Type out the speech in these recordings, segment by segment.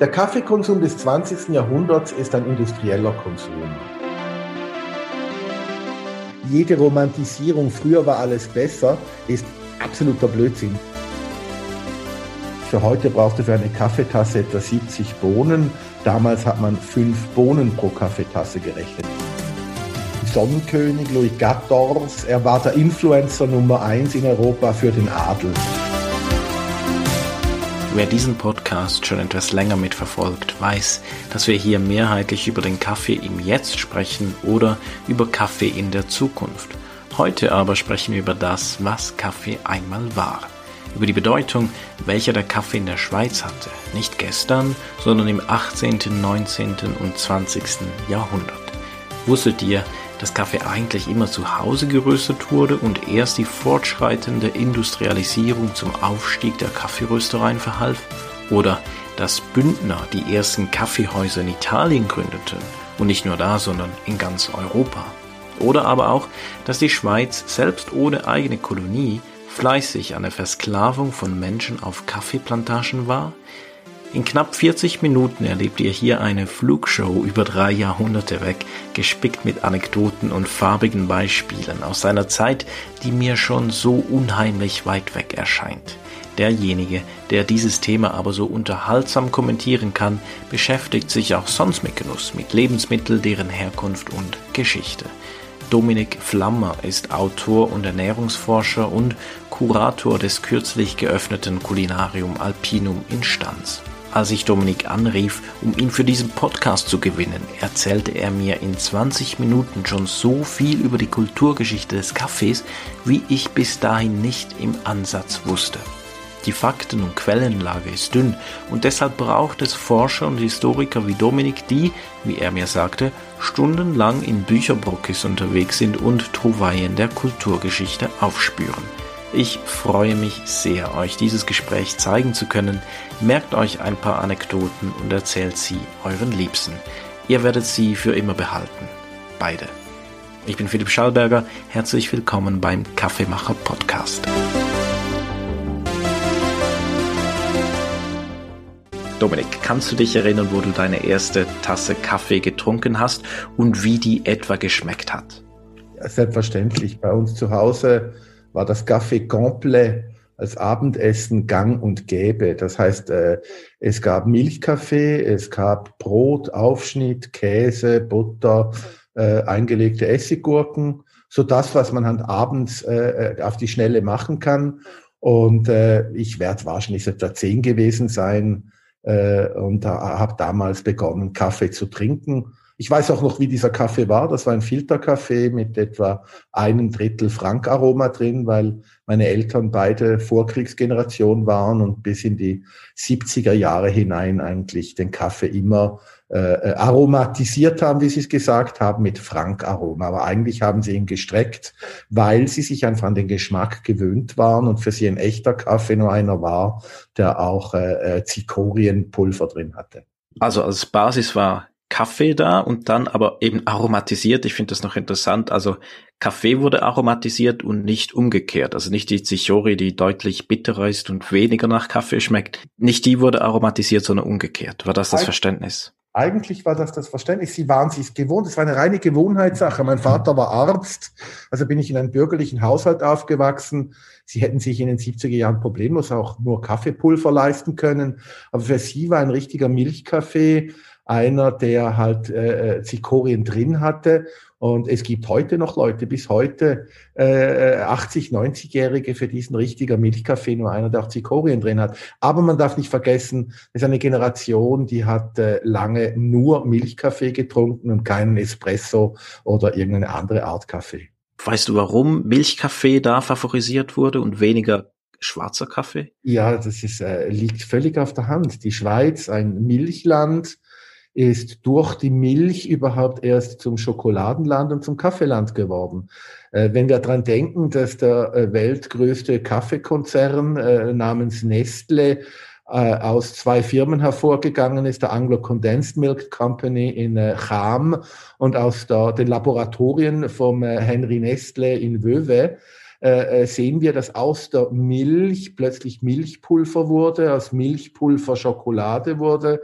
Der Kaffeekonsum des 20. Jahrhunderts ist ein industrieller Konsum. Jede Romantisierung, früher war alles besser, ist absoluter Blödsinn. Für heute brauchst du für eine Kaffeetasse etwa 70 Bohnen. Damals hat man fünf Bohnen pro Kaffeetasse gerechnet. Sonnenkönig Louis XIV, er war der Influencer Nummer eins in Europa für den Adel. Wer diesen Podcast schon etwas länger mitverfolgt, weiß, dass wir hier mehrheitlich über den Kaffee im Jetzt sprechen oder über Kaffee in der Zukunft. Heute aber sprechen wir über das, was Kaffee einmal war. Über die Bedeutung, welcher der Kaffee in der Schweiz hatte. Nicht gestern, sondern im 18., 19. und 20. Jahrhundert. Wusstet ihr, dass Kaffee eigentlich immer zu Hause geröstet wurde und erst die fortschreitende Industrialisierung zum Aufstieg der Kaffeeröstereien verhalf? Oder dass Bündner die ersten Kaffeehäuser in Italien gründeten und nicht nur da, sondern in ganz Europa? Oder aber auch, dass die Schweiz selbst ohne eigene Kolonie fleißig an der Versklavung von Menschen auf Kaffeeplantagen war? In knapp 40 Minuten erlebt ihr hier eine Flugshow über drei Jahrhunderte weg, gespickt mit Anekdoten und farbigen Beispielen aus einer Zeit, die mir schon so unheimlich weit weg erscheint. Derjenige, der dieses Thema aber so unterhaltsam kommentieren kann, beschäftigt sich auch sonst mit Genuss, mit Lebensmitteln, deren Herkunft und Geschichte. Dominik Flammer ist Autor und Ernährungsforscher und Kurator des kürzlich geöffneten Kulinarium Alpinum in Stanz. Als ich Dominik anrief, um ihn für diesen Podcast zu gewinnen, erzählte er mir in 20 Minuten schon so viel über die Kulturgeschichte des Kaffees, wie ich bis dahin nicht im Ansatz wusste. Die Fakten- und Quellenlage ist dünn und deshalb braucht es Forscher und Historiker wie Dominik, die, wie er mir sagte, stundenlang in Bücherbrockis unterwegs sind und Trouvaillen der Kulturgeschichte aufspüren. Ich freue mich sehr, euch dieses Gespräch zeigen zu können. Merkt euch ein paar Anekdoten und erzählt sie euren Liebsten. Ihr werdet sie für immer behalten. Beide. Ich bin Philipp Schallberger. Herzlich willkommen beim Kaffeemacher Podcast. Dominik, kannst du dich erinnern, wo du deine erste Tasse Kaffee getrunken hast und wie die etwa geschmeckt hat? Ja, selbstverständlich. Bei uns zu Hause war das Café Complet als Abendessen gang und gäbe. Das heißt, äh, es gab Milchkaffee, es gab Brot, Aufschnitt, Käse, Butter, äh, eingelegte Essiggurken, so das, was man halt abends äh, auf die Schnelle machen kann. Und ich werde wahrscheinlich etwa zehn gewesen sein und habe damals begonnen, Kaffee zu trinken ich weiß auch noch, wie dieser Kaffee war. Das war ein Filterkaffee mit etwa einem Drittel Frankaroma drin, weil meine Eltern beide Vorkriegsgeneration waren und bis in die 70er Jahre hinein eigentlich den Kaffee immer äh, äh, aromatisiert haben, wie Sie es gesagt haben, mit Frankaroma. Aber eigentlich haben sie ihn gestreckt, weil sie sich einfach an den Geschmack gewöhnt waren und für sie ein echter Kaffee nur einer war, der auch äh, äh Zikorienpulver drin hatte. Also als Basis war Kaffee da und dann aber eben aromatisiert. Ich finde das noch interessant. Also Kaffee wurde aromatisiert und nicht umgekehrt. Also nicht die Zichori, die deutlich bitterer ist und weniger nach Kaffee schmeckt. Nicht die wurde aromatisiert, sondern umgekehrt. War das das Verständnis? Eigentlich war das das Verständnis. Sie waren sich gewohnt. Es war eine reine Gewohnheitssache. Mein Vater war Arzt. Also bin ich in einem bürgerlichen Haushalt aufgewachsen. Sie hätten sich in den 70er Jahren problemlos auch nur Kaffeepulver leisten können. Aber für sie war ein richtiger Milchkaffee einer, der halt äh, äh Zikorien drin hatte. Und es gibt heute noch Leute, bis heute äh, 80, 90-Jährige für diesen richtiger Milchkaffee, nur einer, der auch Zikorien drin hat. Aber man darf nicht vergessen, es ist eine Generation, die hat äh, lange nur Milchkaffee getrunken und keinen Espresso oder irgendeine andere Art Kaffee. Weißt du, warum Milchkaffee da favorisiert wurde und weniger schwarzer Kaffee? Ja, das ist, äh, liegt völlig auf der Hand. Die Schweiz, ein Milchland, ist durch die Milch überhaupt erst zum Schokoladenland und zum Kaffeeland geworden. Äh, wenn wir daran denken, dass der äh, weltgrößte Kaffeekonzern äh, namens Nestle aus zwei Firmen hervorgegangen ist, der Anglo Condensed Milk Company in Cham und aus der, den Laboratorien vom Henry Nestle in Wöwe, sehen wir, dass aus der Milch plötzlich Milchpulver wurde, aus Milchpulver Schokolade wurde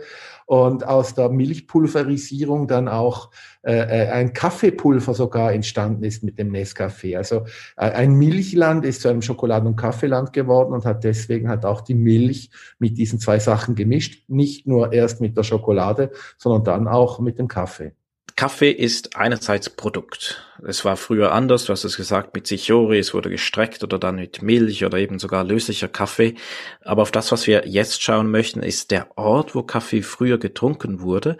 und aus der Milchpulverisierung dann auch äh, äh ein Kaffeepulver sogar entstanden ist mit dem Nescafé. Also äh, ein Milchland ist zu einem Schokoladen- und Kaffeeland geworden und hat deswegen hat auch die Milch mit diesen zwei Sachen gemischt. Nicht nur erst mit der Schokolade, sondern dann auch mit dem Kaffee. Kaffee ist einerseits Produkt. Es war früher anders, du hast es gesagt, mit Sichori, es wurde gestreckt oder dann mit Milch oder eben sogar löslicher Kaffee. Aber auf das, was wir jetzt schauen möchten, ist der Ort, wo Kaffee früher getrunken wurde.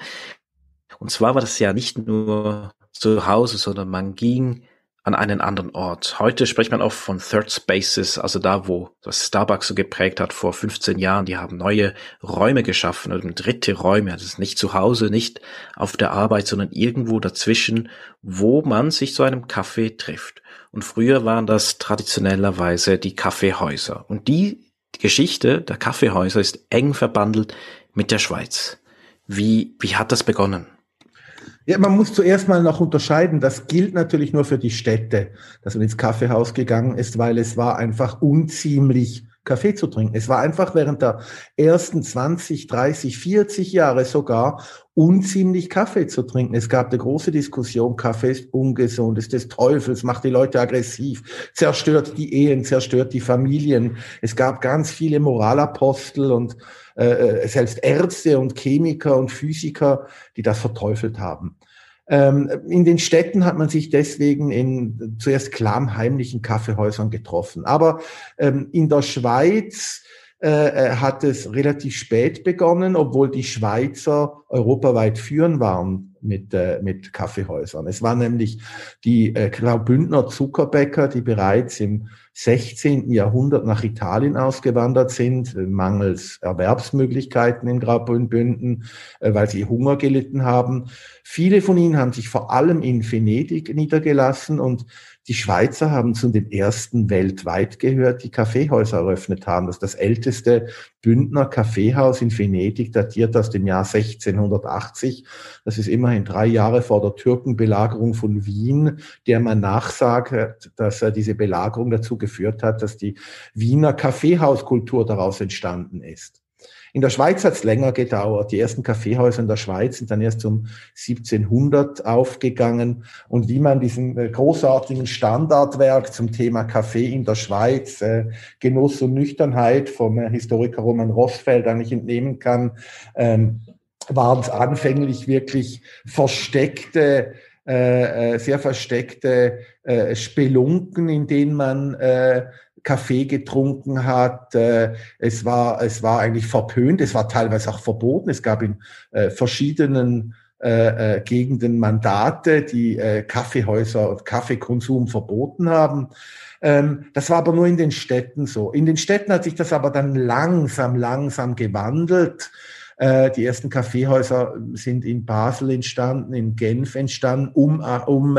Und zwar war das ja nicht nur zu Hause, sondern man ging an einen anderen Ort. Heute spricht man oft von Third Spaces, also da, wo das Starbucks so geprägt hat vor 15 Jahren. Die haben neue Räume geschaffen, oder dritte Räume. Das ist nicht zu Hause, nicht auf der Arbeit, sondern irgendwo dazwischen, wo man sich zu einem Kaffee trifft. Und früher waren das traditionellerweise die Kaffeehäuser. Und die Geschichte der Kaffeehäuser ist eng verbandelt mit der Schweiz. Wie, wie hat das begonnen? Ja, man muss zuerst mal noch unterscheiden. Das gilt natürlich nur für die Städte, dass man ins Kaffeehaus gegangen ist, weil es war einfach unziemlich Kaffee zu trinken. Es war einfach während der ersten 20, 30, 40 Jahre sogar unziemlich Kaffee zu trinken. Es gab eine große Diskussion, Kaffee ist ungesund, ist des Teufels, macht die Leute aggressiv, zerstört die Ehen, zerstört die Familien. Es gab ganz viele Moralapostel und äh, äh selbst Ärzte und Chemiker und Physiker, die das verteufelt haben. Ähm, in den Städten hat man sich deswegen in zuerst klammheimlichen Kaffeehäusern getroffen. Aber ähm, in der Schweiz äh, äh, hat es relativ spät begonnen, obwohl die Schweizer europaweit führen waren mit, äh, mit Kaffeehäusern. Es waren nämlich die äh, Graubündner Zuckerbäcker, die bereits im 16. Jahrhundert nach Italien ausgewandert sind, äh, mangels Erwerbsmöglichkeiten in Graubünden, äh, weil sie Hunger gelitten haben. Viele von ihnen haben sich vor allem in Venedig niedergelassen und die Schweizer haben zu den ersten weltweit gehört, die Kaffeehäuser eröffnet haben. Das ist das älteste Bündner Kaffeehaus in Venedig, datiert aus dem Jahr 1680. Das ist immerhin drei Jahre vor der Türkenbelagerung von Wien, der man nachsagt, dass diese Belagerung dazu geführt hat, dass die Wiener Kaffeehauskultur daraus entstanden ist. In der Schweiz hat es länger gedauert. Die ersten Kaffeehäuser in der Schweiz sind dann erst um 1700 aufgegangen. Und wie man diesem äh, großartigen Standardwerk zum Thema Kaffee in der Schweiz, äh, Genuss und Nüchternheit vom äh, Historiker Roman Rossfeld eigentlich entnehmen kann, ähm, waren es anfänglich wirklich versteckte äh, äh sehr versteckte äh, Spelunken, in denen man äh, Kaffee getrunken hat. Äh, es war, es war eigentlich verpönt. Es war teilweise auch verboten. Es gab in äh, verschiedenen äh, äh, Gegenden Mandate, die äh, Kaffeehäuser und Kaffeekonsum verboten haben. Ähm, das war aber nur in den Städten so. In den Städten hat sich das aber dann langsam, langsam gewandelt. Äh, die ersten Kaffeehäuser sind in Basel entstanden, in Genf entstanden, um, äh, um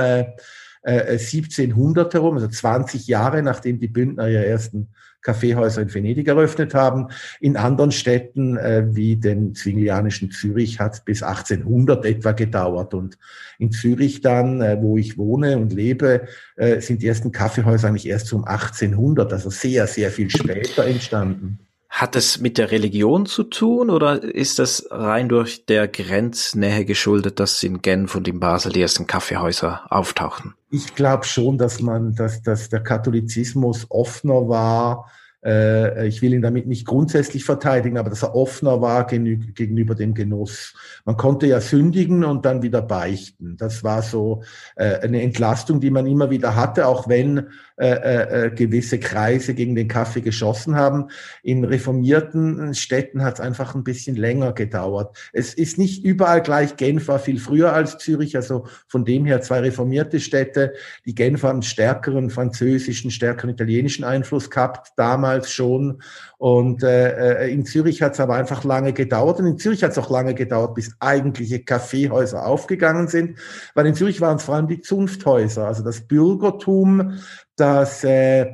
äh, 1700 äh, herum, also 20 Jahre nachdem die Bündner ihre ersten Kaffeehäuser in Venedig eröffnet haben. In anderen Städten äh, wie dem zwinglianischen Zürich hat es bis 1800 etwa gedauert. Und in Zürich dann, äh, wo ich wohne und lebe, äh, sind die ersten Kaffeehäuser eigentlich erst um 1800, also sehr, sehr viel später entstanden. Hat es mit der Religion zu tun oder ist das rein durch der Grenznähe geschuldet, dass in Genf und in Basel die ersten Kaffeehäuser auftauchten? Ich glaube schon, dass man, dass, dass der Katholizismus offener war ich will ihn damit nicht grundsätzlich verteidigen, aber dass er offener war gegenüber dem Genuss. Man konnte ja sündigen und dann wieder beichten. Das war so äh, eine Entlastung, die man immer wieder hatte, auch wenn äh, äh, gewisse Kreise gegen den Kaffee geschossen haben. In reformierten Städten hat es einfach ein bisschen länger gedauert. Es ist nicht überall gleich. Genf war viel früher als Zürich, also von dem her zwei reformierte Städte. Die Genf haben stärkeren französischen, stärkeren italienischen Einfluss gehabt damals schon. Und äh, äh in Zürich hat es aber einfach lange gedauert. Und in Zürich hat es auch lange gedauert, bis eigentliche Kaffeehäuser aufgegangen sind. Weil in Zürich waren es vor allem die Zunfthäuser, also das Bürgertum, das äh,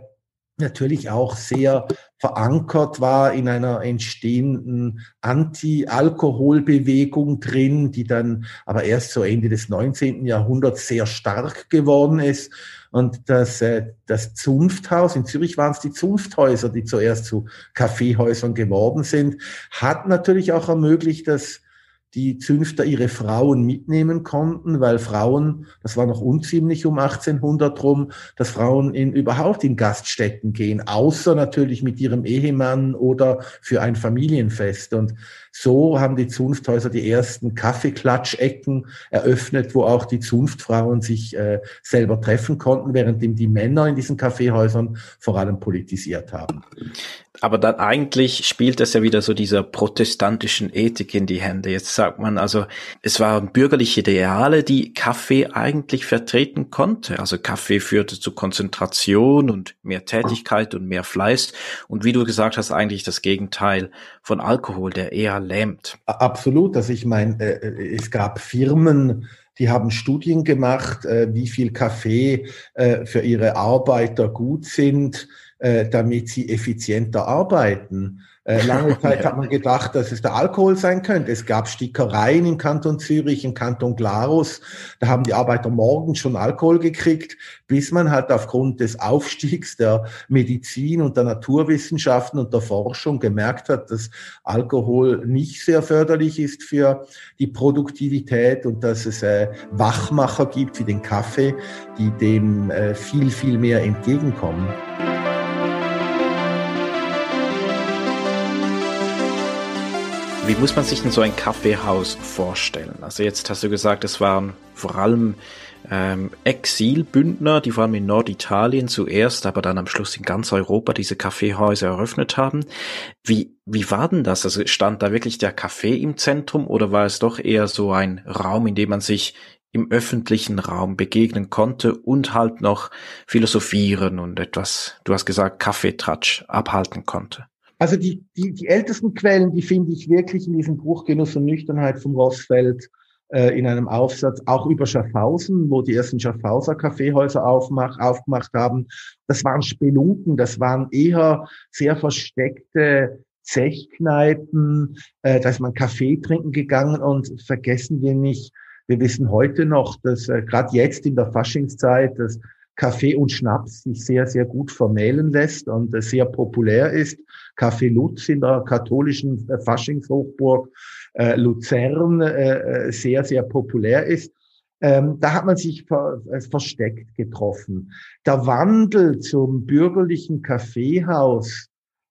natürlich auch sehr verankert war in einer entstehenden Anti-Alkohol-Bewegung drin, die dann aber erst so Ende des 19. Jahrhunderts sehr stark geworden ist. Und das, äh, das Zunfthaus, in Zürich waren es die Zunfthäuser, die zuerst zu Kaffeehäusern geworden sind, hat natürlich auch ermöglicht, dass die Zünfter ihre Frauen mitnehmen konnten, weil Frauen, das war noch unziemlich um 1800 rum, dass Frauen in, überhaupt in Gaststätten gehen, außer natürlich mit ihrem Ehemann oder für ein Familienfest. Und so haben die Zunfthäuser die ersten Kaffeeklatschecken eröffnet, wo auch die Zunftfrauen sich äh, selber treffen konnten, währenddem die Männer in diesen Kaffeehäusern vor allem politisiert haben. Aber dann eigentlich spielt das ja wieder so dieser protestantischen Ethik in die Hände. Jetzt sagt man also, es waren bürgerliche Ideale, die Kaffee eigentlich vertreten konnte. Also Kaffee führte zu Konzentration und mehr Tätigkeit und mehr Fleiß. Und wie du gesagt hast, eigentlich das Gegenteil von Alkohol, der eher lähmt. Absolut. Also ich meine, äh, äh, es gab Firmen, die haben Studien gemacht, äh, wie viel Kaffee für ihre Arbeiter gut sind, damit sie effizienter arbeiten. Äh, lange Zeit hat man gedacht, dass es der Alkohol sein könnte. Es gab Stickereien im Kanton Zürich, im Kanton Glarus. Da haben die Arbeiter morgens schon Alkohol gekriegt, bis man halt aufgrund des Aufstiegs der Medizin und der Naturwissenschaften und der Forschung gemerkt hat, dass Alkohol nicht sehr förderlich ist für die Produktivität und dass es äh, Wachmacher gibt wie den Kaffee, die dem äh, viel, viel mehr entgegenkommen. Wie muss man sich denn so ein Kaffeehaus vorstellen? Also jetzt hast du gesagt, es waren vor allem ähm, Exilbündner, die vor allem in Norditalien zuerst, aber dann am Schluss in ganz Europa diese Kaffeehäuser eröffnet haben. Wie, wie war denn das? Also stand da wirklich der Kaffee im Zentrum oder war es doch eher so ein Raum, in dem man sich im öffentlichen Raum begegnen konnte und halt noch philosophieren und etwas, du hast gesagt, Kaffeetratsch abhalten konnte? Also die, die, die ältesten Quellen, die finde ich wirklich in diesem Buch Genuss und Nüchternheit vom Rossfeld äh, in einem Aufsatz, auch über Schaffhausen, wo die ersten Schaffhauser Kaffeehäuser aufmach, aufgemacht haben. Das waren Spelunken, das waren eher sehr versteckte Zechkneipen, äh, da ist man Kaffee trinken gegangen und vergessen wir nicht, wir wissen heute noch, dass äh, gerade jetzt in der Faschingszeit, dass Kaffee und Schnaps sich sehr, sehr gut vermählen lässt und äh, sehr populär ist. Kaffee Lutz in der katholischen äh, Faschingshochburg äh, Luzern äh, äh, sehr, sehr populär ist. Ähm, da hat man sich ver versteckt getroffen. Der Wandel zum bürgerlichen Kaffeehaus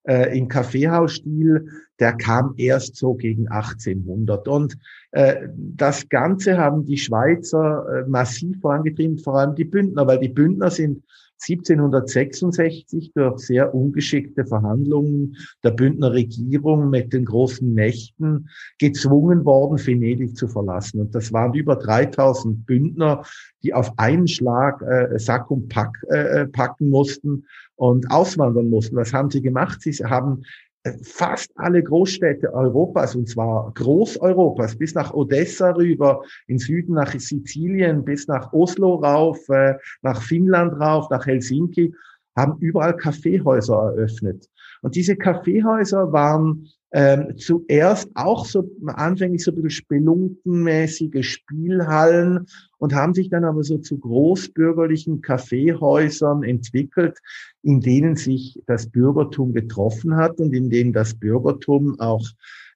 äh, im Kaffeehausstil, der kam erst so gegen 1800. Und äh, das Ganze haben die Schweizer äh, massiv vorangetrieben, vor allem die Bündner, weil die Bündner sind 1766 durch sehr ungeschickte Verhandlungen der Bündner Regierung mit den großen Mächten gezwungen worden, Venedig zu verlassen. Und das waren über 3000 Bündner, die auf einen Schlag äh, Sack und Pack äh, packen mussten und auswandern mussten. Was haben sie gemacht? Sie haben äh, fast alle Großstädte Europas, und zwar Großeuropas, bis nach Odessa rüber, in Süden nach Sizilien, bis nach Oslo rauf, äh, nach Finnland rauf, nach Helsinki, haben überall Kaffeehäuser eröffnet. Und diese Kaffeehäuser waren ähm, zuerst auch so anfänglich so ein bisschen spelunkenmäßige Spielhallen und haben sich dann aber so zu großbürgerlichen Kaffeehäusern entwickelt, in denen sich das Bürgertum getroffen hat und in denen das Bürgertum auch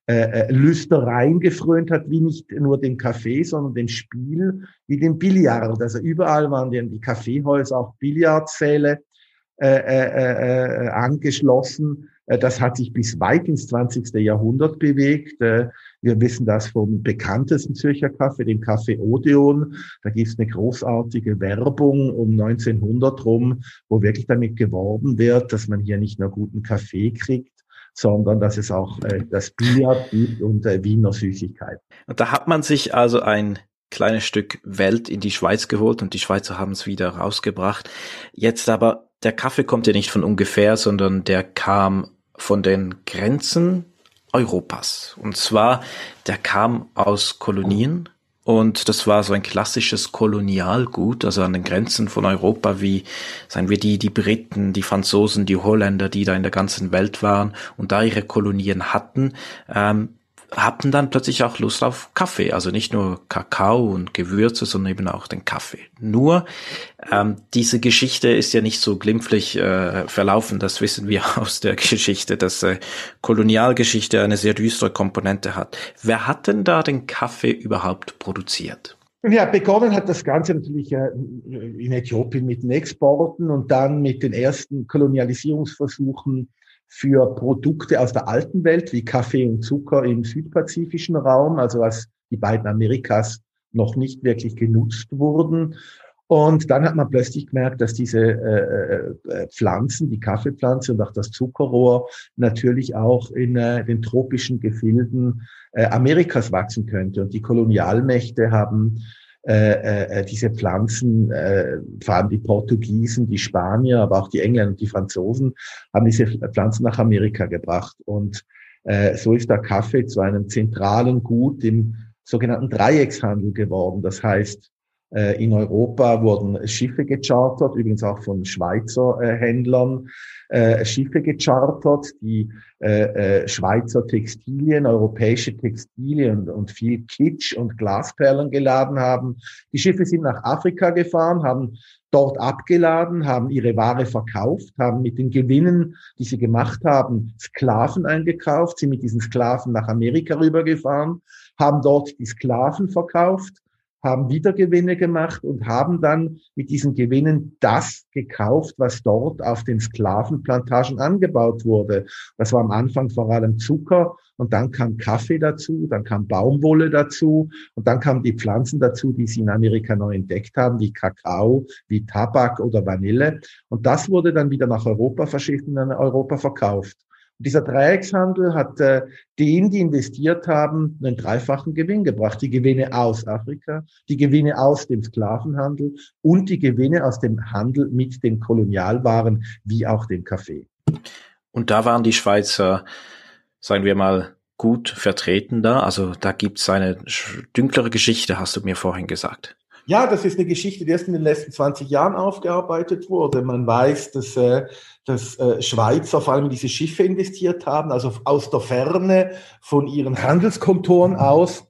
äh, äh Lüstereien gefrönt hat, wie nicht nur den Kaffee, sondern den Spiel, wie den Billard. Also überall waren die Kaffeehäuser auch Billardsäle äh, äh, äh, angeschlossen äh, das hat sich bis weit ins 20. Jahrhundert bewegt. Äh, wir wissen das vom bekanntesten Zürcher Kaffee, dem Kaffee Odeon. Da gibt es eine großartige Werbung um 1900 rum, wo wirklich damit geworben wird, dass man hier nicht nur guten Kaffee kriegt, sondern dass es auch äh, das Billard gibt und Wiener Süßigkeiten. Und da hat man sich also ein kleines Stück Welt in die Schweiz geholt und die Schweizer haben es wieder rausgebracht. Jetzt aber, der Kaffee kommt ja nicht von ungefähr, sondern der kam von den Grenzen Europas. Und zwar, der kam aus Kolonien Und das war so ein klassisches Kolonialgut, also an den Grenzen von Europa, wie, sagen wir, die, die Briten, die Franzosen, die Holländer, die da in der ganzen Welt waren und da ihre Kolonien hatten, ähm, hatten dann plötzlich auch Lust auf Kaffee. Also nicht nur Kakao und Gewürze, sondern eben auch den Kaffee. Nur ähm, diese Geschichte ist ja nicht so glimpflich äh, verlaufen. Das wissen wir aus der Geschichte, dass äh, Kolonialgeschichte eine sehr düstere Komponente hat. Wer hat denn da den Kaffee überhaupt produziert? Ja, begonnen hat das Ganze natürlich äh, in Äthiopien mit den Exporten und dann mit den ersten Kolonialisierungsversuchen für Produkte aus der alten Welt wie Kaffee und Zucker im südpazifischen Raum, also als die beiden Amerikas noch nicht wirklich genutzt wurden. Und dann hat man plötzlich gemerkt, dass diese äh, äh, Pflanzen, die Kaffeepflanze und auch das Zuckerrohr natürlich auch in äh, den tropischen Gefilden äh, Amerikas wachsen könnte. Und die Kolonialmächte haben äh, äh, diese Pflanzen, äh, vor allem die Portugiesen, die Spanier, aber auch die Engländer und die Franzosen, haben diese Pflanzen nach Amerika gebracht. Und äh, so ist der Kaffee zu einem zentralen Gut im sogenannten Dreieckshandel geworden. Das heißt, äh, in Europa wurden Schiffe gechartert, übrigens auch von Schweizer äh, Händlern äh, Schiffe gechartert, die äh, äh, Schweizer Textilien, europäische Textilien und viel Kitsch und Glasperlen geladen haben. Die Schiffe sind nach Afrika gefahren, haben dort abgeladen, haben ihre Ware verkauft, haben mit den Gewinnen, die sie gemacht haben, Sklaven eingekauft, sind mit diesen Sklaven nach Amerika rübergefahren, haben dort die Sklaven verkauft haben wieder Gewinne gemacht und haben dann mit diesen Gewinnen das gekauft, was dort auf den Sklavenplantagen angebaut wurde. Das war am Anfang vor allem Zucker und dann kam Kaffee dazu, dann kam Baumwolle dazu und dann kamen die Pflanzen dazu, die sie in Amerika neu entdeckt haben, wie Kakao, wie Tabak oder Vanille. Und das wurde dann wieder nach Europa verschifft und in Europa verkauft dieser Dreieckshandel hat äh, denen, die investiert haben, einen dreifachen Gewinn gebracht. Die Gewinne aus Afrika, die Gewinne aus dem Sklavenhandel und die Gewinne aus dem Handel mit den Kolonialwaren wie auch dem Kaffee. Und da waren die Schweizer, sagen wir mal, gut vertreten da. Also da gibt es eine dünklere Geschichte, hast du mir vorhin gesagt. Ja, das ist eine Geschichte, die erst in den letzten 20 Jahren aufgearbeitet wurde. Man weiß, dass, äh, dass äh, Schweizer vor allem diese Schiffe investiert haben, also aus der Ferne von ihren Handelskontoren aus.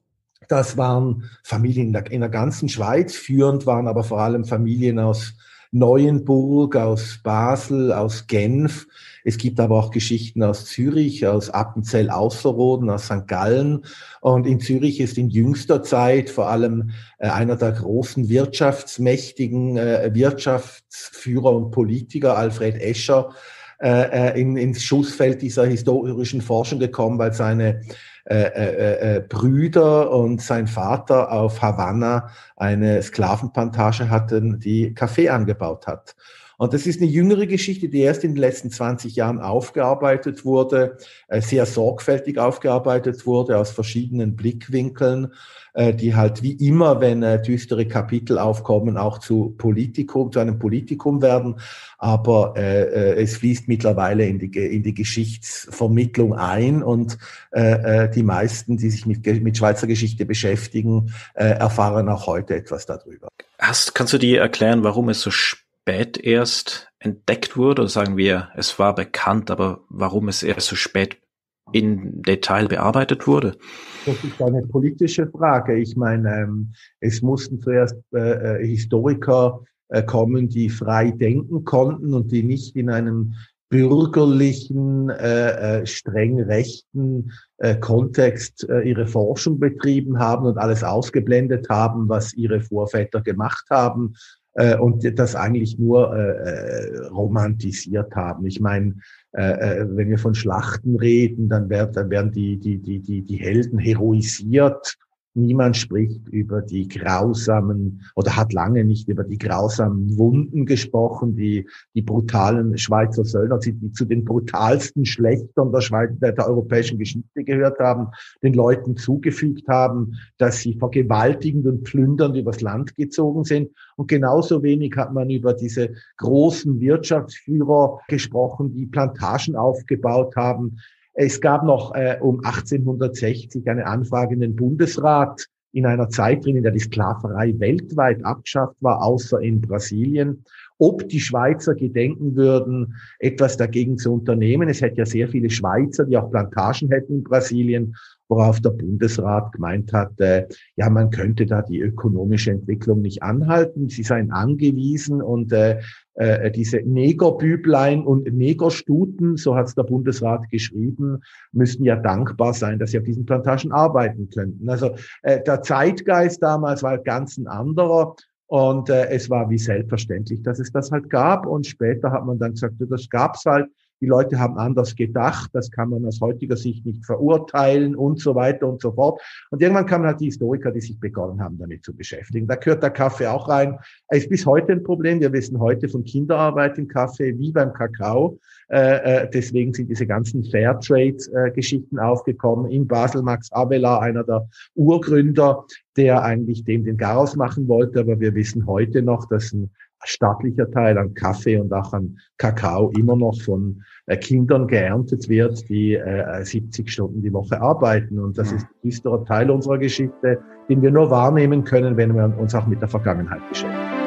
Das waren Familien in der, in der ganzen Schweiz, führend waren aber vor allem Familien aus Neuenburg, aus Basel, aus Genf. Es gibt aber auch Geschichten aus Zürich, aus Appenzell Ausserrhoden, aus St. Gallen. Und in Zürich ist in jüngster Zeit vor allem äh, einer der großen wirtschaftsmächtigen äh, Wirtschaftsführer und Politiker, Alfred Escher, äh, in, ins Schussfeld dieser historischen Forschung gekommen, weil seine äh, äh, äh, Brüder und sein Vater auf Havanna eine Sklavenplantage hatten, die Kaffee angebaut hat. Und das ist eine jüngere Geschichte, die erst in den letzten 20 Jahren aufgearbeitet wurde, äh, sehr sorgfältig aufgearbeitet wurde aus verschiedenen Blickwinkeln, äh, die halt wie immer, wenn äh, düstere Kapitel aufkommen, auch zu Politikum, zu einem Politikum werden. Aber es fließt mittlerweile in die, in die Geschichtsvermittlung ein und die meisten, die sich mit, mit Schweizer Geschichte beschäftigen, erfahren auch heute etwas darüber. Hast, kannst du dir erklären, warum es so spät spät erst entdeckt wurde? Oder sagen wir, es war bekannt, aber warum es erst so spät in Detail bearbeitet wurde? Das ist eine politische Frage. Ich meine, ähm, es mussten zuerst äh, äh, Historiker äh, kommen, die frei denken konnten und die nicht in einem bürgerlichen, streng rechten Kontext ihre Forschung betrieben haben und alles ausgeblendet haben, was ihre Vorväter gemacht haben, äh, und das eigentlich nur äh, äh, romantisiert haben. Ich meine, äh, äh, wenn wir von Schlachten reden, dann, wird, dann werden die, die, die, die, die Helden heroisiert Niemand spricht über die grausamen oder hat lange nicht über die grausamen Wunden gesprochen, die die brutalen Schweizer Söldner, die zu den brutalsten Schlechtern der, Schweiz, der, europäischen Geschichte gehört haben, den Leuten zugefügt haben, dass sie vergewaltigend und plündernd übers Land gezogen sind. Und genauso wenig hat man über diese großen Wirtschaftsführer gesprochen, die Plantagen aufgebaut haben, es gab noch äh, um 1860 eine Anfrage in den Bundesrat, in einer Zeit drin, in der die Sklaverei weltweit abgeschafft war, außer in Brasilien. Ob die Schweizer gedenken würden, etwas dagegen zu unternehmen. Es hätte ja sehr viele Schweizer, die auch Plantagen hätten in Brasilien worauf der Bundesrat gemeint hat, äh, ja, man könnte da die ökonomische Entwicklung nicht anhalten. Sie seien angewiesen und äh, äh, diese Negerbüblein und Negerstuten, so hat es der Bundesrat geschrieben, müssten ja dankbar sein, dass sie auf diesen Plantagen arbeiten könnten. Also äh, der Zeitgeist damals war ganz ein anderer. Und äh, es war wie selbstverständlich, dass es das halt gab. Und später hat man dann gesagt, das gab's halt. Die Leute haben anders gedacht, das kann man aus heutiger Sicht nicht verurteilen und so weiter und so fort. Und irgendwann kamen halt die Historiker, die sich begonnen haben, damit zu beschäftigen. Da gehört der Kaffee auch rein. Er ist bis heute ein Problem. Wir wissen heute von Kinderarbeit im Kaffee wie beim Kakao. Äh, äh, deswegen sind diese ganzen Fairtrade-Geschichten aufgekommen. In Basel Max Abela, einer der Urgründer, der eigentlich dem den Garaus machen wollte. Aber wir wissen heute noch, dass ein stattlicher Teil an Kaffee und auch an Kakao immer noch von äh, Kindern geerntet wird, die äh, 70 Stunden die Woche arbeiten. Und das ja. ist ein düsterer Teil unserer Geschichte, den wir nur wahrnehmen können, wenn wir uns auch mit der Vergangenheit beschäftigen.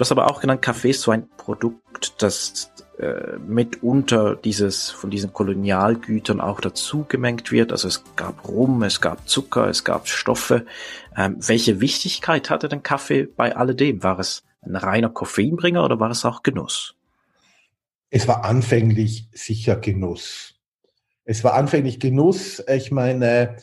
Du hast aber auch genannt, Kaffee ist so ein Produkt, das äh, mitunter dieses, von diesen Kolonialgütern auch dazu gemengt wird. Also es gab Rum, es gab Zucker, es gab Stoffe. Ähm, welche Wichtigkeit hatte denn Kaffee bei alledem? War es ein reiner Koffeinbringer oder war es auch Genuss? Es war anfänglich sicher Genuss. Es war anfänglich Genuss. Ich meine,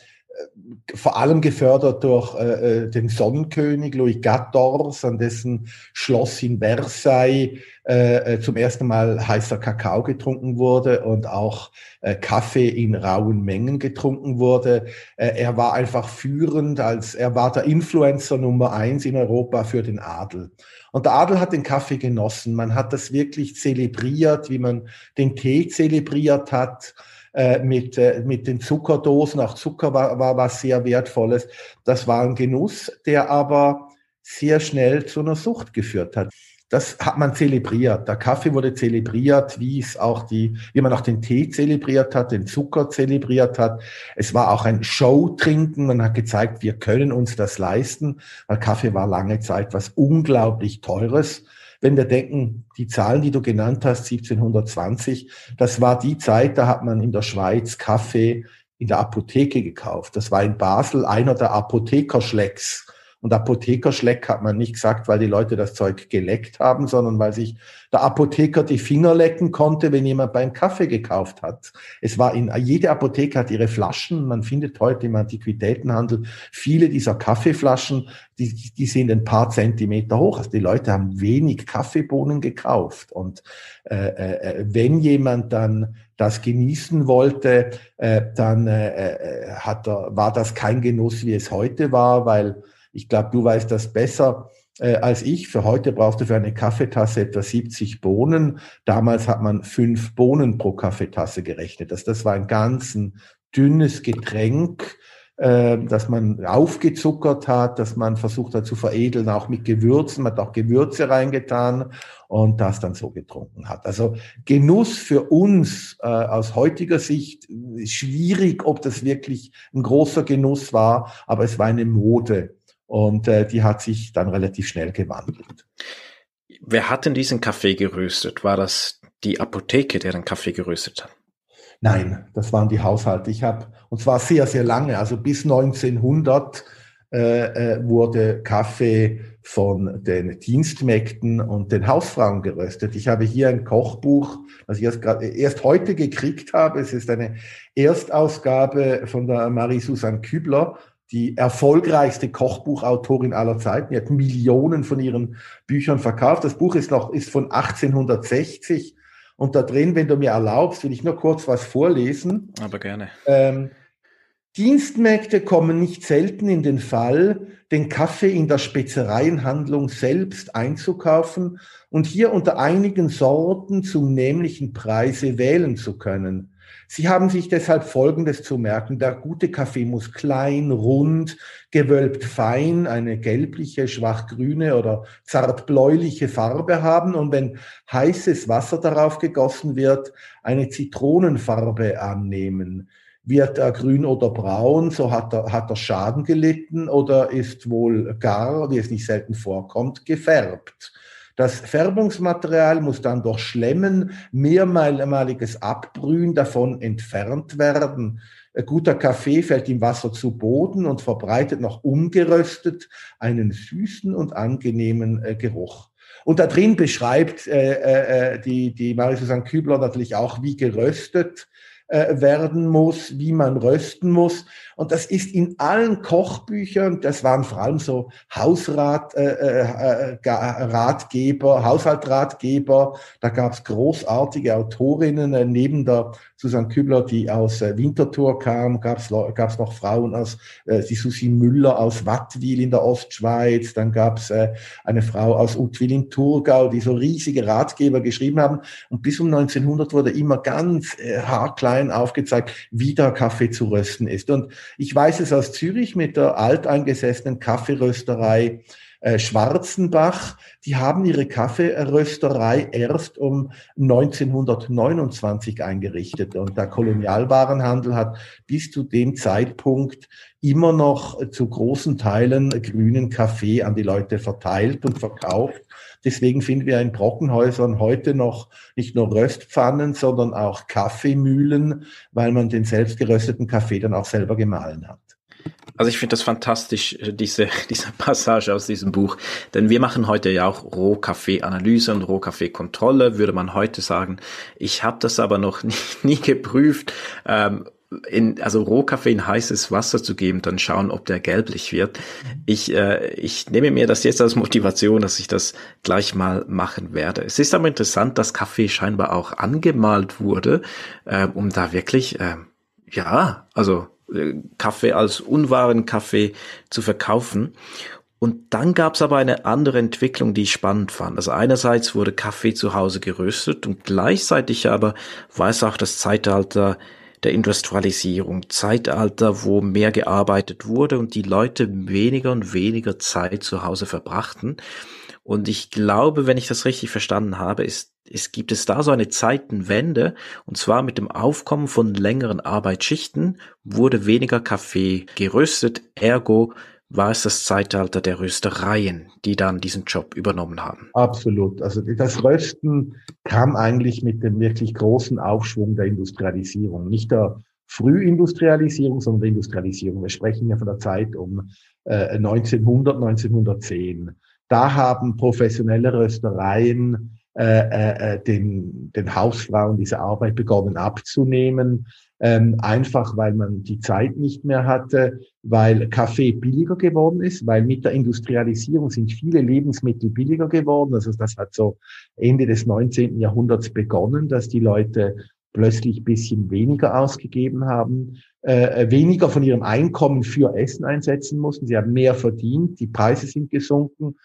vor allem gefördert durch äh, äh, den Sonnenkönig Louis XIV, an dessen Schloss in Versailles äh, äh, zum ersten Mal heißer Kakao getrunken wurde und auch äh, Kaffee in rauen Mengen getrunken wurde. Äh, er war einfach führend, als er war der Influencer Nummer eins in Europa für den Adel. Und der Adel hat den Kaffee genossen. Man hat das wirklich zelebriert, wie man den Tee zelebriert hat. Äh, mit, äh, mit den Zuckerdosen. Auch Zucker war, war was sehr Wertvolles. Das war ein Genuss, der aber sehr schnell zu einer Sucht geführt hat. Das hat man zelebriert. Der Kaffee wurde zelebriert, wie es auch die, wie man auch den Tee zelebriert hat, den Zucker zelebriert hat. Es war auch ein Show-Trinken. Man hat gezeigt, wir können uns das leisten, weil Kaffee war lange Zeit was unglaublich Teures. Wenn wir denken, die Zahlen, die du genannt hast, 1720, das war die Zeit, da hat man in der Schweiz Kaffee in der Apotheke gekauft. Das war in Basel einer der Apothekerschlecks. Und Apothekerschleck hat man nicht gesagt, weil die Leute das Zeug geleckt haben, sondern weil sich der Apotheker die Finger lecken konnte, wenn jemand beim Kaffee gekauft hat. Es war in, jede Apotheke hat ihre Flaschen. Man findet heute im Antiquitätenhandel viele dieser Kaffeeflaschen, die, die sind ein paar Zentimeter hoch. Also die Leute haben wenig Kaffeebohnen gekauft. Und äh, äh, wenn jemand dann das genießen wollte, äh, dann äh, äh hat er, war das kein Genuss, wie es heute war, weil ich glaube, du weißt das besser äh, als ich. Für heute brauchst du für eine Kaffeetasse etwa 70 Bohnen. Damals hat man fünf Bohnen pro Kaffeetasse gerechnet. Das, das war ein ganz ein dünnes Getränk, äh, das man aufgezuckert hat, das man versucht hat zu veredeln, auch mit Gewürzen. Man hat auch Gewürze reingetan und das dann so getrunken hat. Also Genuss für uns äh, aus heutiger Sicht schwierig, ob das wirklich ein großer Genuss war, aber es war eine Mode und äh, die hat sich dann relativ schnell gewandelt. Wer hat denn diesen Kaffee geröstet? War das die Apotheke, der den Kaffee geröstet hat? Nein, das waren die Haushalte. Ich habe, und zwar sehr, sehr lange, also bis 1900 äh, äh, wurde Kaffee von den Dienstmägden und den Hausfrauen geröstet. Ich habe hier ein Kochbuch, das ich erst, grad, erst heute gekriegt habe. Es ist eine Erstausgabe von der Marie-Susanne Kübler die erfolgreichste Kochbuchautorin aller Zeiten. Die hat Millionen von ihren Büchern verkauft. Das Buch ist noch, ist von 1860. Und da drin, wenn du mir erlaubst, will ich nur kurz was vorlesen. Aber gerne. Ähm, Dienstmägde kommen nicht selten in den Fall, den Kaffee in der Spezereienhandlung selbst einzukaufen und hier unter einigen Sorten zum nämlichen Preise wählen zu können. Sie haben sich deshalb Folgendes zu merken. Der gute Kaffee muss klein, rund, gewölbt fein, eine gelbliche, schwachgrüne oder zartbläuliche Farbe haben und wenn heißes Wasser darauf gegossen wird, eine Zitronenfarbe annehmen. Wird er grün oder braun, so hat er, hat er Schaden gelitten oder ist wohl gar, wie es nicht selten vorkommt, gefärbt. Das Färbungsmaterial muss dann durch Schlemmen, mehrmaliges Abbrühen davon entfernt werden. Guter Kaffee fällt im Wasser zu Boden und verbreitet noch ungeröstet einen süßen und angenehmen äh, Geruch. Und da drin beschreibt äh, äh, äh die, die Marie-Susanne Kübler natürlich auch, wie geröstet äh, werden muss, wie man rösten muss. Und das ist in allen Kochbüchern, das waren vor allem so Hausratgeber, äh, äh, Ratgeber, Haushaltratgeber. Da gab es großartige Autorinnen äh, neben der Susanne Kübler, die aus äh, Winterthur kam, gab es noch Frauen aus, äh, die Susi Müller aus Wattwil in der Ostschweiz, dann gab es äh, eine Frau aus Utwil in Thurgau, die so riesige Ratgeber geschrieben haben. Und bis um 1900 wurde immer ganz äh, haarklein aufgezeigt, wie der Kaffee zu rösten ist. Und ich weiß es aus Zürich mit der alteingesessenen Kaffeerösterei äh, Schwarzenbach. Die haben ihre Kaffeerösterei erst um 1929 eingerichtet und der Kolonialwarenhandel hat bis zu dem Zeitpunkt immer noch zu großen Teilen grünen Kaffee an die Leute verteilt und verkauft. Deswegen finden wir in Brockenhäusern heute noch nicht nur Röstpfannen, sondern auch Kaffeemühlen, weil man den selbstgerösteten Kaffee dann auch selber gemahlen hat. Also ich finde das fantastisch, äh, diese, diese Passage aus diesem Buch, denn wir machen heute ja auch Rohkaffee-Analyse und Rohkaffee-Kontrolle, würde man heute sagen. Ich habe das aber noch nie, nie geprüft. Ähm, in, also Rohkaffee in heißes Wasser zu geben, dann schauen, ob der gelblich wird. Ich, äh, ich nehme mir das jetzt als Motivation, dass ich das gleich mal machen werde. Es ist aber interessant, dass Kaffee scheinbar auch angemalt wurde, äh, um da wirklich, äh, ja, also äh, Kaffee als unwahren Kaffee zu verkaufen. Und dann gab es aber eine andere Entwicklung, die ich spannend fand. Also einerseits wurde Kaffee zu Hause geröstet und gleichzeitig aber war es auch das Zeitalter der Industrialisierung, Zeitalter, wo mehr gearbeitet wurde und die Leute weniger und weniger Zeit zu Hause verbrachten. Und ich glaube, wenn ich das richtig verstanden habe, ist, es gibt es da so eine Zeitenwende, und zwar mit dem Aufkommen von längeren Arbeitsschichten wurde weniger Kaffee geröstet, ergo war es das Zeitalter der Röstereien, die dann diesen Job übernommen haben. Absolut. Also das Rösten kam eigentlich mit dem wirklich großen Aufschwung der Industrialisierung. Nicht der Frühindustrialisierung, sondern der Industrialisierung. Wir sprechen ja von der Zeit um äh, 1900, 1910. Da haben professionelle Röstereien äh, äh, äh, den, den Hausfrauen diese Arbeit begonnen abzunehmen ähm, einfach weil man die Zeit nicht mehr hatte, weil Kaffee billiger geworden ist, weil mit der Industrialisierung sind viele Lebensmittel billiger geworden. Also das hat so Ende des 19. Jahrhunderts begonnen, dass die Leute plötzlich bisschen weniger ausgegeben haben, äh, weniger von ihrem Einkommen für Essen einsetzen mussten. Sie haben mehr verdient, die Preise sind gesunken.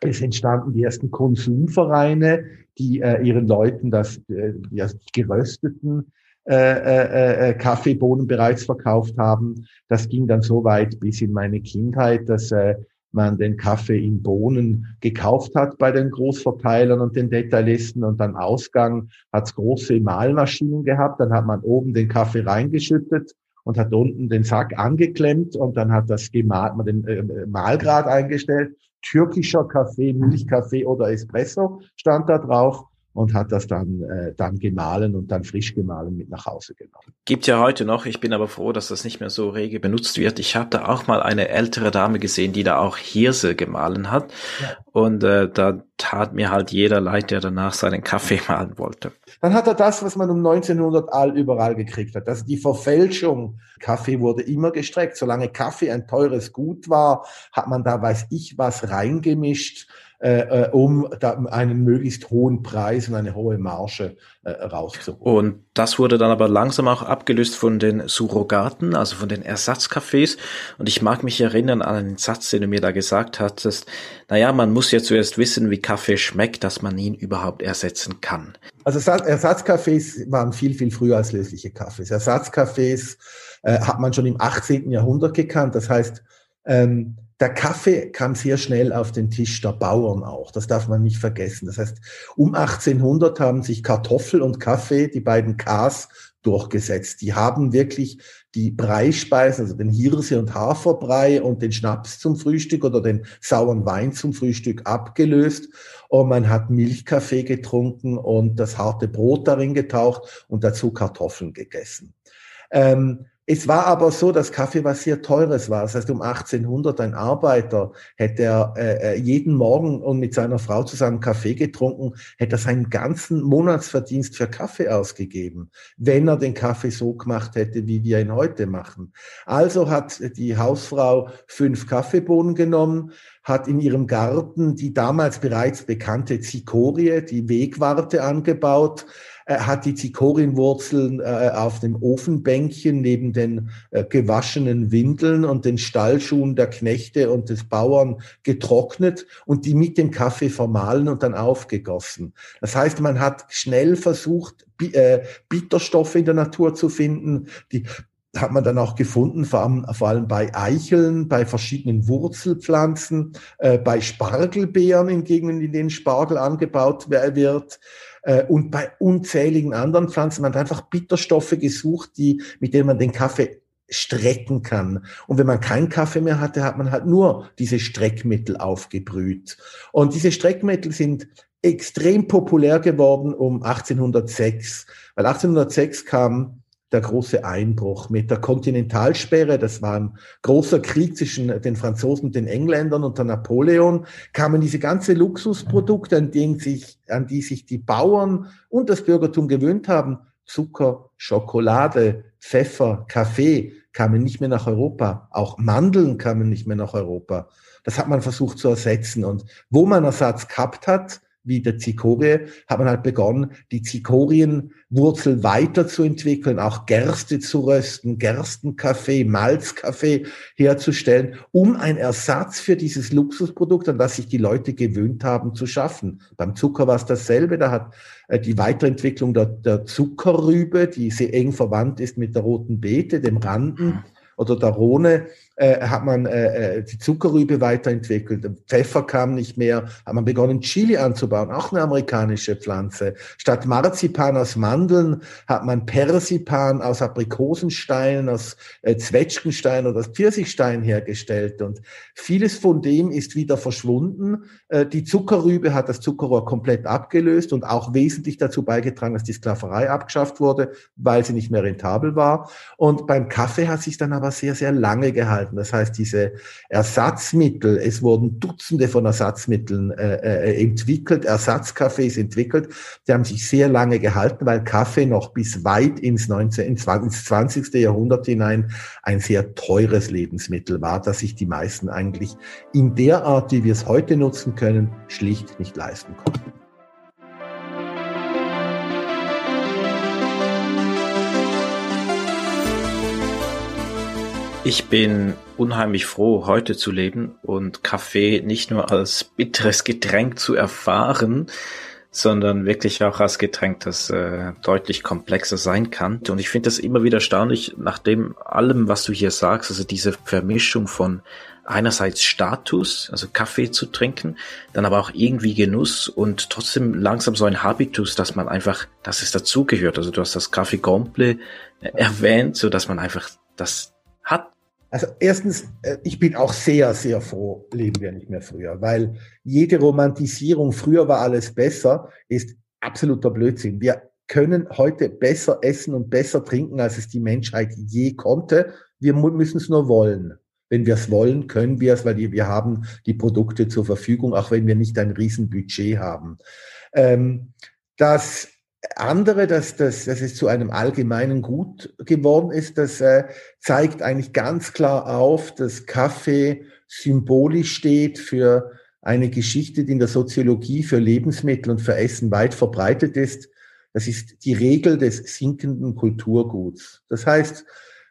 Es entstanden die ersten Konsumvereine, die äh, ihren Leuten das äh, ja, gerösteten äh, äh, äh, Kaffeebohnen bereits verkauft haben. Das ging dann so weit bis in meine Kindheit, dass äh, man den Kaffee in Bohnen gekauft hat bei den Großverteilern und den Detailisten und dann Ausgang hat es große Mahlmaschinen gehabt. Dann hat man oben den Kaffee reingeschüttet und hat unten den Sack angeklemmt und dann hat das gemahlt, man den äh, Mahlgrad eingestellt. Türkischer Kaffee, Milchkaffee oder Espresso stand da drauf und hat das dann, äh, dann gemahlen und dann frisch gemahlen mit nach Hause genommen. Gibt ja heute noch, ich bin aber froh, dass das nicht mehr so rege benutzt wird. Ich habe da auch mal eine ältere Dame gesehen, die da auch Hirse gemahlen hat. Ja. Und äh, da tat mir halt jeder leid, der danach seinen Kaffee mahlen wollte. Dann hat er das, was man um 1900 all überall gekriegt hat. Also die Verfälschung. Kaffee wurde immer gestreckt. Solange Kaffee ein teures Gut war, hat man da weiß ich was reingemischt äh, äh um einen möglichst hohen Preis und eine hohe Marge äh, rauszuholen. Und das wurde dann aber langsam auch abgelöst von den Surrogaten, also von den Ersatzcafés. Und ich mag mich erinnern an einen Satz, den du mir da gesagt hattest. Naja, man muss ja zuerst wissen, wie Kaffee schmeckt, dass man ihn überhaupt ersetzen kann. Also Ersatzcafés waren viel, viel früher als lösliche Kaffees. Ersatzcafés äh, hat man schon im 18. Jahrhundert gekannt. Das heißt, ähm, der Kaffee kam sehr schnell auf den Tisch der Bauern auch. Das darf man nicht vergessen. Das heißt, um 1800 haben sich Kartoffel und Kaffee, die beiden Ks, durchgesetzt. Die haben wirklich die Breispeisen, also den Hirse- und Haferbrei und den Schnaps zum Frühstück oder den sauren Wein zum Frühstück abgelöst. Und man hat Milchkaffee getrunken und das harte Brot darin getaucht und dazu Kartoffeln gegessen. Ähm, es war aber so, dass Kaffee was sehr Teures war. Das heißt, um 1800 ein Arbeiter hätte er äh, äh, jeden Morgen und mit seiner Frau zusammen Kaffee getrunken, hätte er seinen ganzen Monatsverdienst für Kaffee ausgegeben, wenn er den Kaffee so gemacht hätte, wie wir ihn heute machen. Also hat die Hausfrau fünf Kaffeebohnen genommen, hat in ihrem Garten die damals bereits bekannte Zikorie, die Wegwarte angebaut, er hat die Zikorienwurzeln äh, auf dem Ofenbänkchen neben den äh, gewaschenen Windeln und den Stallschuhen der Knechte und des Bauern getrocknet und die mit dem Kaffee vermahlen und dann aufgegossen. Das heißt, man hat schnell versucht, äh, Bitterstoffe in der Natur zu finden, die hat man dann auch gefunden, vor allem, vor allem bei Eicheln, bei verschiedenen Wurzelpflanzen, äh, bei Spargelbeeren in Gegenden, in denen Spargel angebaut wird, äh, und bei unzähligen anderen Pflanzen. Man hat einfach Bitterstoffe gesucht, die, mit denen man den Kaffee strecken kann. Und wenn man keinen Kaffee mehr hatte, hat man halt nur diese Streckmittel aufgebrüht. Und diese Streckmittel sind extrem populär geworden um 1806, weil 1806 kam der große Einbruch mit der Kontinentalsperre, das war ein großer Krieg zwischen den Franzosen und den Engländern unter Napoleon, kamen diese ganze Luxusprodukte, an, denen sich, an die sich die Bauern und das Bürgertum gewöhnt haben, Zucker, Schokolade, Pfeffer, Kaffee, kamen nicht mehr nach Europa. Auch Mandeln kamen nicht mehr nach Europa. Das hat man versucht zu ersetzen. Und wo man Ersatz gehabt hat, wie der Zikorie, hat man halt begonnen, die Zikorienwurzel weiterzuentwickeln, auch Gerste zu rösten, Gerstenkaffee, Malzkaffee herzustellen, um ein Ersatz für dieses Luxusprodukt, an das sich die Leute gewöhnt haben, zu schaffen. Beim Zucker war es dasselbe, da hat äh, die Weiterentwicklung der, der Zuckerrübe, die sehr eng verwandt ist mit der roten Beete, dem Randen, oder der Rhone äh, hat man äh, äh, die Zuckerrübe weiterentwickelt. Pfeffer kam nicht mehr, hat man begonnen, Chili anzubauen, auch eine amerikanische Pflanze. Statt Marzipan aus Mandeln hat man Persipan aus Aprikosensteinen, aus äh, Zwetschgenstein oder aus Pfirsichstein hergestellt. Und vieles von dem ist wieder verschwunden. Äh, die Zuckerrübe hat das Zuckerrohr komplett abgelöst und auch wesentlich dazu beigetragen, dass die Sklaverei abgeschafft wurde, weil sie nicht mehr rentabel war. Und beim Kaffee hat sich dann aber sehr, sehr lange gehalten halten. Das heißt, diese Ersatzmittel, es wurden Dutzende von Ersatzmitteln äh, äh, entwickelt, Ersatzkaffees entwickelt, die haben sich sehr lange gehalten, weil Kaffee noch bis weit ins, 19, ins 20. Jahrhundert hinein ein sehr teures Lebensmittel war, das sich die meisten eigentlich in der Art, wie wir es heute nutzen können, schlicht nicht leisten konnten. Ich bin unheimlich froh, heute zu leben und Kaffee nicht nur als bitteres Getränk zu erfahren, sondern wirklich auch als Getränk, das äh, deutlich komplexer sein kann. Und ich finde das immer wieder erstaunlich, nach dem allem, was du hier sagst, also diese Vermischung von einerseits Status, also Kaffee zu trinken, dann aber auch irgendwie Genuss und trotzdem langsam so ein Habitus, dass man einfach, dass es dazugehört. Also du hast das Kaffee Comple äh, erwähnt, so dass man einfach das hat also erstens, äh, ich bin auch sehr, sehr froh, leben wir nicht mehr früher, weil jede Romantisierung, früher war alles besser, ist absoluter Blödsinn. Wir können heute besser essen und besser trinken, als es die Menschheit je konnte. Wir müssen es nur wollen. Wenn wir es wollen, können wir es, weil wir haben die Produkte zur Verfügung, auch wenn wir nicht ein Riesenbudget haben. Ähm, das andere, dass, dass, dass es zu einem allgemeinen Gut geworden ist, das äh, zeigt eigentlich ganz klar auf, dass Kaffee symbolisch steht für eine Geschichte, die in der Soziologie für Lebensmittel und für Essen weit verbreitet ist. Das ist die Regel des sinkenden Kulturguts. Das heißt,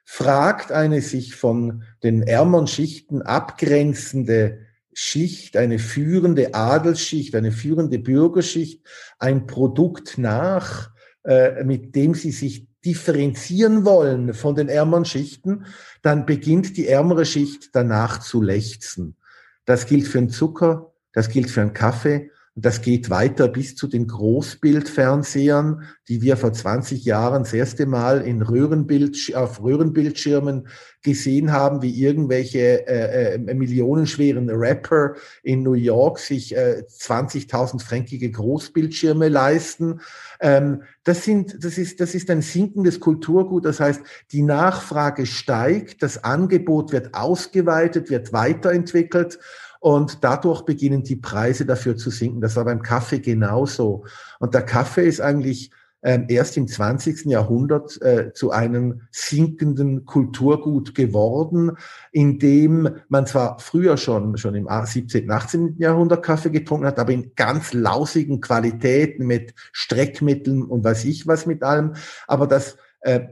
fragt eine sich von den ärmeren Schichten abgrenzende Schicht, eine führende Adelsschicht, eine führende Bürgerschicht ein Produkt nach, äh, mit dem sie sich differenzieren wollen von den ärmeren Schichten, dann beginnt die ärmere Schicht danach zu lechzen. Das gilt für den Zucker, das gilt für den Kaffee das geht weiter bis zu den Großbildfernsehern, die wir vor 20 Jahren das erste Mal in Röhrenbild, auf Röhrenbildschirmen gesehen haben, wie irgendwelche äh, äh, millionenschweren Rapper in New York sich äh, 20.000 fränkige Großbildschirme leisten. Ähm, das, sind, das, ist, das ist ein sinkendes Kulturgut. Das heißt, die Nachfrage steigt, das Angebot wird ausgeweitet, wird weiterentwickelt. Und dadurch beginnen die Preise dafür zu sinken. Das war beim Kaffee genauso. Und der Kaffee ist eigentlich ähm, erst im 20. Jahrhundert äh, zu einem sinkenden Kulturgut geworden, in dem man zwar früher schon, schon im 17., 18. Jahrhundert Kaffee getrunken hat, aber in ganz lausigen Qualitäten mit Streckmitteln und weiß ich was mit allem. Aber das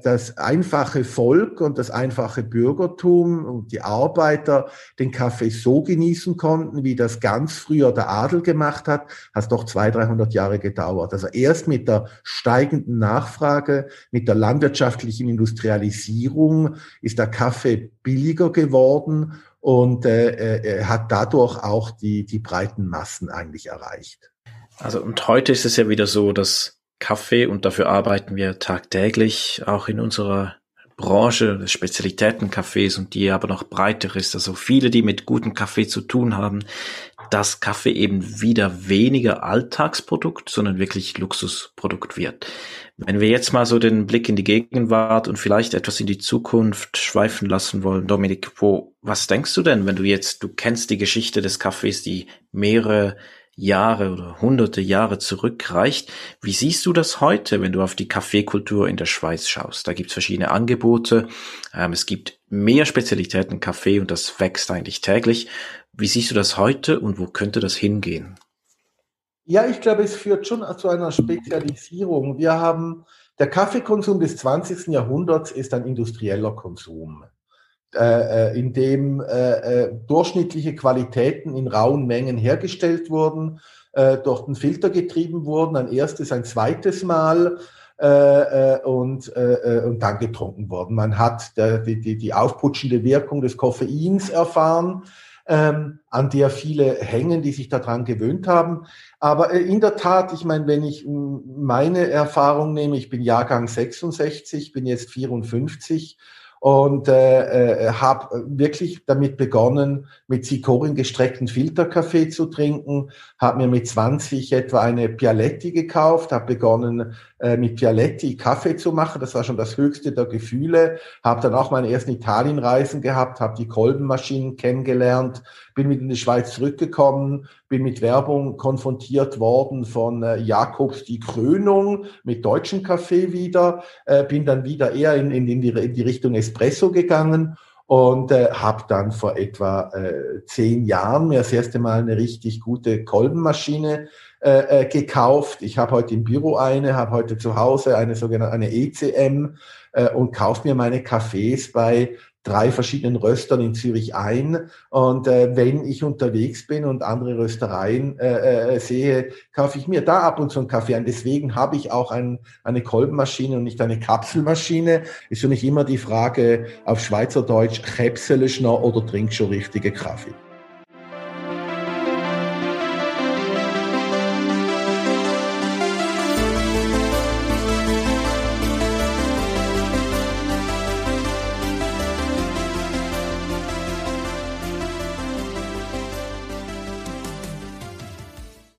das einfache Volk und das einfache Bürgertum und die Arbeiter den Kaffee so genießen konnten, wie das ganz früher der Adel gemacht hat, hat doch 200, 300 Jahre gedauert. Also erst mit der steigenden Nachfrage, mit der landwirtschaftlichen Industrialisierung ist der Kaffee billiger geworden und äh, äh, hat dadurch auch die, die breiten Massen eigentlich erreicht. Also und heute ist es ja wieder so, dass Kaffee und dafür arbeiten wir tagtäglich auch in unserer Branche des Spezialitätencafés und die aber noch breiter ist. Also viele, die mit gutem Kaffee zu tun haben, dass Kaffee eben wieder weniger Alltagsprodukt, sondern wirklich Luxusprodukt wird. Wenn wir jetzt mal so den Blick in die Gegenwart und vielleicht etwas in die Zukunft schweifen lassen wollen, Dominik, wo, was denkst du denn, wenn du jetzt, du kennst die Geschichte des Kaffees, die mehrere Jahre oder hunderte Jahre zurückreicht. Wie siehst du das heute, wenn du auf die Kaffeekultur in der Schweiz schaust? Da gibt es verschiedene Angebote. Ähm, es gibt mehr Spezialitäten Kaffee und das wächst eigentlich täglich. Wie siehst du das heute und wo könnte das hingehen? Ja, ich glaube, es führt schon zu einer Spezialisierung. Wir haben, der Kaffeekonsum des 20. Jahrhunderts ist ein industrieller Konsum. Äh, äh, in dem äh, durchschnittliche Qualitäten in rauen Mengen hergestellt wurden, durch den Filter getrieben wurden, ein erstes, ein zweites Mal und, und dann getrunken wurden. Man hat die, die, die aufputschende Wirkung des Koffeins erfahren, ähm, an der viele hängen, die sich daran gewöhnt haben. Aber in der Tat, ich meine, wenn ich meine Erfahrung nehme, ich bin Jahrgang 66, bin jetzt 54 und äh, äh, habe wirklich damit begonnen, mit Zikorin gestreckten Filterkaffee zu trinken, habe mir mit 20 etwa eine Pialetti gekauft, habe begonnen äh, mit Pialetti Kaffee zu machen, das war schon das höchste der Gefühle, habe dann auch meine ersten Italienreisen gehabt, habe die Kolbenmaschinen kennengelernt, bin mit in die Schweiz zurückgekommen, bin mit Werbung konfrontiert worden von äh, Jakobs die Krönung mit deutschem Kaffee wieder, äh, bin dann wieder eher in, in, in, die, in die Richtung Espresso gegangen und äh, habe dann vor etwa äh, zehn Jahren mir das erste Mal eine richtig gute Kolbenmaschine äh, äh, gekauft. Ich habe heute im Büro eine, habe heute zu Hause eine sogenannte eine ECM äh, und kaufe mir meine Kaffees bei drei verschiedenen Röstern in Zürich ein. Und äh, wenn ich unterwegs bin und andere Röstereien äh, äh, sehe, kaufe ich mir da ab und zu einen Kaffee ein. Deswegen habe ich auch ein, eine Kolbenmaschine und nicht eine Kapselmaschine. Ist für mich immer die Frage auf Schweizerdeutsch, Käpselischner oder trinkst schon richtige Kaffee?